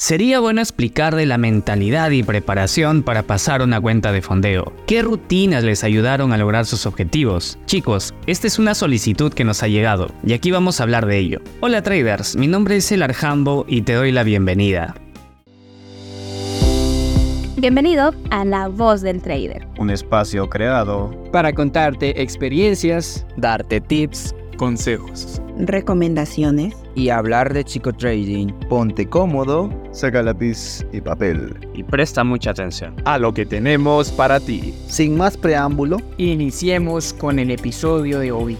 Sería bueno explicar de la mentalidad y preparación para pasar una cuenta de fondeo. ¿Qué rutinas les ayudaron a lograr sus objetivos? Chicos, esta es una solicitud que nos ha llegado y aquí vamos a hablar de ello. Hola traders, mi nombre es El Arjambo y te doy la bienvenida. Bienvenido a La Voz del Trader. Un espacio creado para contarte experiencias, darte tips, consejos, recomendaciones y hablar de chico trading. Ponte cómodo, saca lápiz y papel y presta mucha atención a lo que tenemos para ti. Sin más preámbulo, iniciemos con el episodio de hoy.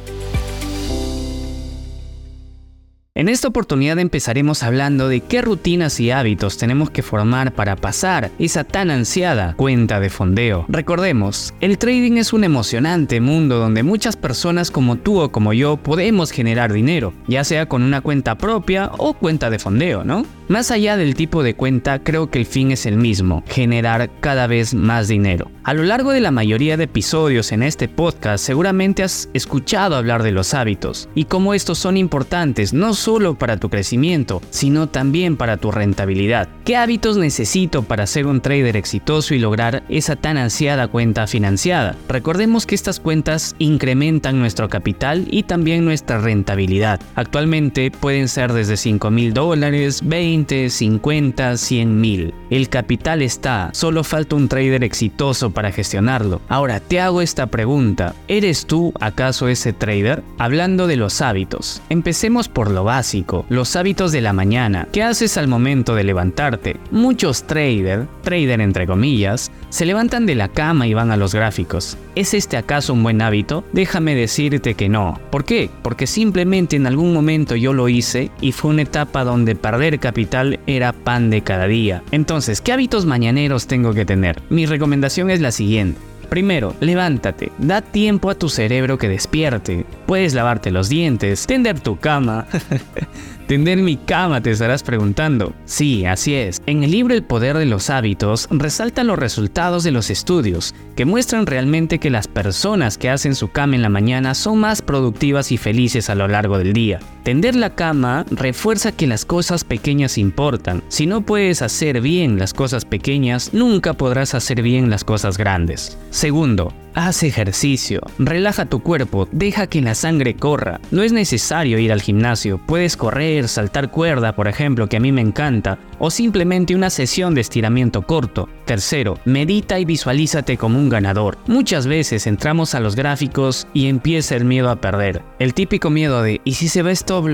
En esta oportunidad empezaremos hablando de qué rutinas y hábitos tenemos que formar para pasar esa tan ansiada cuenta de fondeo. Recordemos, el trading es un emocionante mundo donde muchas personas como tú o como yo podemos generar dinero, ya sea con una cuenta propia o cuenta de fondeo, ¿no? Más allá del tipo de cuenta, creo que el fin es el mismo, generar cada vez más dinero. A lo largo de la mayoría de episodios en este podcast seguramente has escuchado hablar de los hábitos y cómo estos son importantes no solo para tu crecimiento, sino también para tu rentabilidad. ¿Qué hábitos necesito para ser un trader exitoso y lograr esa tan ansiada cuenta financiada? Recordemos que estas cuentas incrementan nuestro capital y también nuestra rentabilidad. Actualmente pueden ser desde 5 mil dólares, 20 50, 100 mil. El capital está, solo falta un trader exitoso para gestionarlo. Ahora, te hago esta pregunta. ¿Eres tú acaso ese trader? Hablando de los hábitos. Empecemos por lo básico, los hábitos de la mañana. ¿Qué haces al momento de levantarte? Muchos trader, trader entre comillas, se levantan de la cama y van a los gráficos. ¿Es este acaso un buen hábito? Déjame decirte que no. ¿Por qué? Porque simplemente en algún momento yo lo hice y fue una etapa donde perder capital era pan de cada día. Entonces, ¿qué hábitos mañaneros tengo que tener? Mi recomendación es la siguiente. Primero, levántate, da tiempo a tu cerebro que despierte. Puedes lavarte los dientes, tender tu cama. Tender mi cama, te estarás preguntando. Sí, así es. En el libro El poder de los hábitos resaltan los resultados de los estudios, que muestran realmente que las personas que hacen su cama en la mañana son más productivas y felices a lo largo del día. Tender la cama refuerza que las cosas pequeñas importan. Si no puedes hacer bien las cosas pequeñas, nunca podrás hacer bien las cosas grandes. Segundo, Haz ejercicio, relaja tu cuerpo, deja que la sangre corra. No es necesario ir al gimnasio, puedes correr, saltar cuerda, por ejemplo, que a mí me encanta, o simplemente una sesión de estiramiento corto. Tercero, medita y visualízate como un ganador. Muchas veces entramos a los gráficos y empieza el miedo a perder. El típico miedo de ¿y si se va stop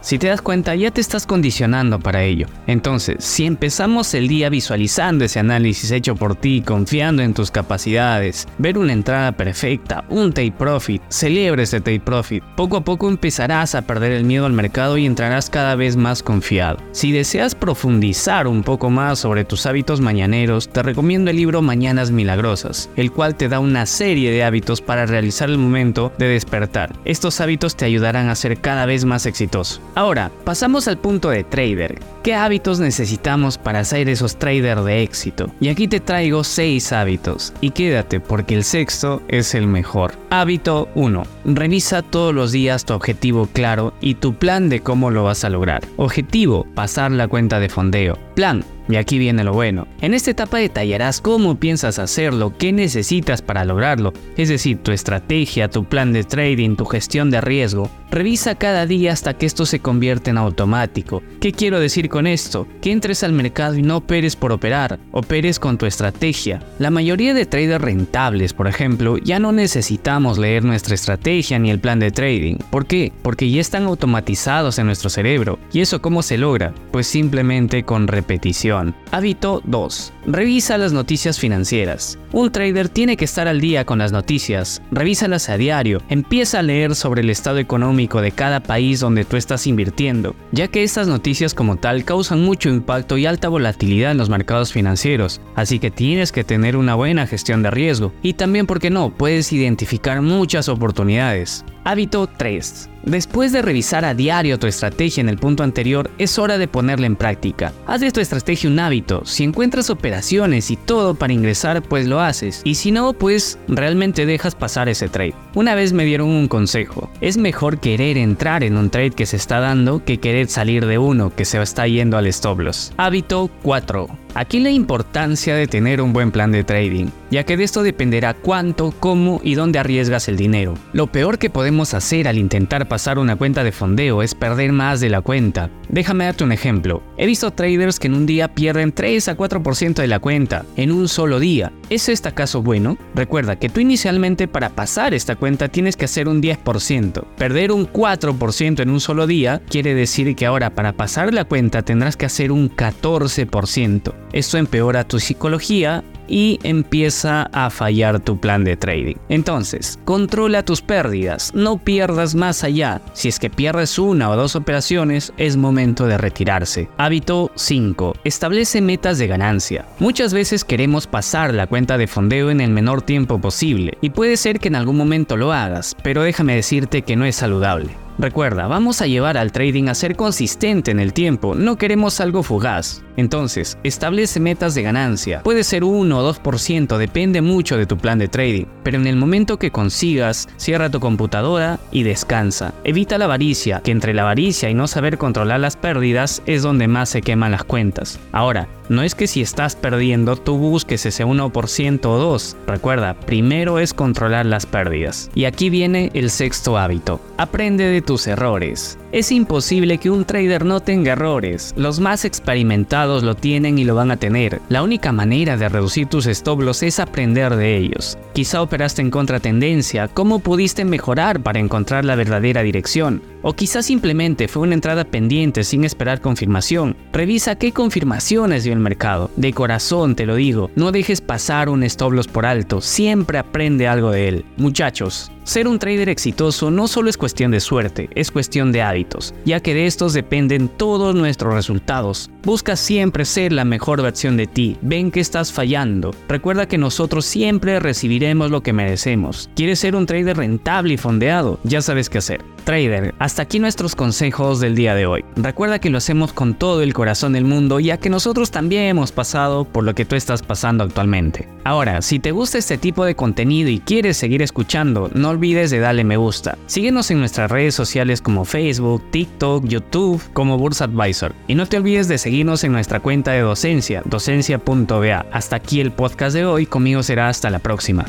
Si te das cuenta ya te estás condicionando para ello. Entonces, si empezamos el día visualizando ese análisis hecho por ti, confiando en tus capacidades, ver una entrada perfecta, un take profit, celebre ese take profit. Poco a poco empezarás a perder el miedo al mercado y entrarás cada vez más confiado. Si deseas profundizar un poco más sobre tus hábitos mañaneros, te recomiendo el libro Mañanas Milagrosas, el cual te da una serie de hábitos para realizar el momento de despertar. Estos hábitos te ayudarán a ser cada vez más exitoso. Ahora, pasamos al punto de trader. ¿Qué hábitos necesitamos para ser esos traders de éxito? Y aquí te traigo 6 hábitos. Y quédate porque el sexto es el mejor. Hábito 1. Revisa todos los días tu objetivo claro y tu plan de cómo lo vas a lograr. Objetivo, pasar la cuenta de fondeo. Plan, y aquí viene lo bueno. En esta etapa detallarás cómo piensas hacerlo, qué necesitas para lograrlo, es decir, tu estrategia, tu plan de trading, tu gestión de riesgo. Revisa cada día hasta que esto se convierta en automático. ¿Qué quiero decir con esto? Que entres al mercado y no operes por operar, operes con tu estrategia. La mayoría de traders rentables, por ejemplo, ya no necesitamos leer nuestra estrategia ni el plan de trading. ¿Por qué? Porque ya están automatizados en nuestro cerebro. ¿Y eso cómo se logra? Pues simplemente con repetición. Hábito 2. Revisa las noticias financieras. Un trader tiene que estar al día con las noticias. Revísalas a diario. Empieza a leer sobre el estado económico de cada país donde tú estás invirtiendo, ya que estas noticias como tal causan mucho impacto y alta volatilidad en los mercados financieros. Así que tienes que tener una buena gestión de riesgo. Y también, porque no, puedes identificar muchas oportunidades. Hábito 3. Después de revisar a diario tu estrategia en el punto anterior, es hora de ponerla en práctica. Haz de tu estrategia un hábito. Si encuentras operaciones y todo para ingresar, pues lo haces. Y si no, pues realmente dejas pasar ese trade. Una vez me dieron un consejo. Es mejor querer entrar en un trade que se está dando que querer salir de uno que se está yendo al stop. Hábito 4. Aquí la importancia de tener un buen plan de trading, ya que de esto dependerá cuánto, cómo y dónde arriesgas el dinero. Lo peor que podemos hacer al intentar pasar una cuenta de fondeo es perder más de la cuenta. Déjame darte un ejemplo. He visto traders que en un día pierden 3 a 4% de la cuenta, en un solo día. ¿Es este acaso bueno? Recuerda que tú inicialmente para pasar esta cuenta tienes que hacer un 10%. Perder un 4% en un solo día quiere decir que ahora para pasar la cuenta tendrás que hacer un 14%. Esto empeora tu psicología y empieza a fallar tu plan de trading. Entonces, controla tus pérdidas, no pierdas más allá. Si es que pierdes una o dos operaciones, es momento de retirarse. Hábito 5. Establece metas de ganancia. Muchas veces queremos pasar la cuenta de fondeo en el menor tiempo posible, y puede ser que en algún momento lo hagas, pero déjame decirte que no es saludable. Recuerda, vamos a llevar al trading a ser consistente en el tiempo, no queremos algo fugaz. Entonces, establece metas de ganancia. Puede ser 1 o 2%, depende mucho de tu plan de trading, pero en el momento que consigas, cierra tu computadora y descansa. Evita la avaricia, que entre la avaricia y no saber controlar las pérdidas es donde más se queman las cuentas. Ahora, no es que si estás perdiendo tú busques ese 1% o 2%. Recuerda, primero es controlar las pérdidas. Y aquí viene el sexto hábito. Aprende de tus errores. Es imposible que un trader no tenga errores. Los más experimentados lo tienen y lo van a tener. La única manera de reducir tus stop loss es aprender de ellos. Quizá operaste en contratendencia, ¿cómo pudiste mejorar para encontrar la verdadera dirección? O quizá simplemente fue una entrada pendiente sin esperar confirmación. Revisa qué confirmaciones dio el mercado. De corazón te lo digo, no dejes pasar un stop por alto, siempre aprende algo de él. Muchachos, ser un trader exitoso no solo es cuestión de suerte, es cuestión de hábitos, ya que de estos dependen todos nuestros resultados. Busca siempre ser la mejor versión de ti, ven que estás fallando. Recuerda que nosotros siempre recibiremos lo que merecemos. ¿Quieres ser un trader rentable y fondeado? Ya sabes qué hacer. Trader, hasta aquí nuestros consejos del día de hoy. Recuerda que lo hacemos con todo el corazón del mundo, ya que nosotros también hemos pasado por lo que tú estás pasando actualmente. Ahora, si te gusta este tipo de contenido y quieres seguir escuchando, no olvides de darle me gusta. Síguenos en nuestras redes sociales como Facebook, TikTok, YouTube, como Bursa Advisor. Y no te olvides de seguirnos en nuestra cuenta de docencia, docencia.ba. Hasta aquí el podcast de hoy, conmigo será hasta la próxima.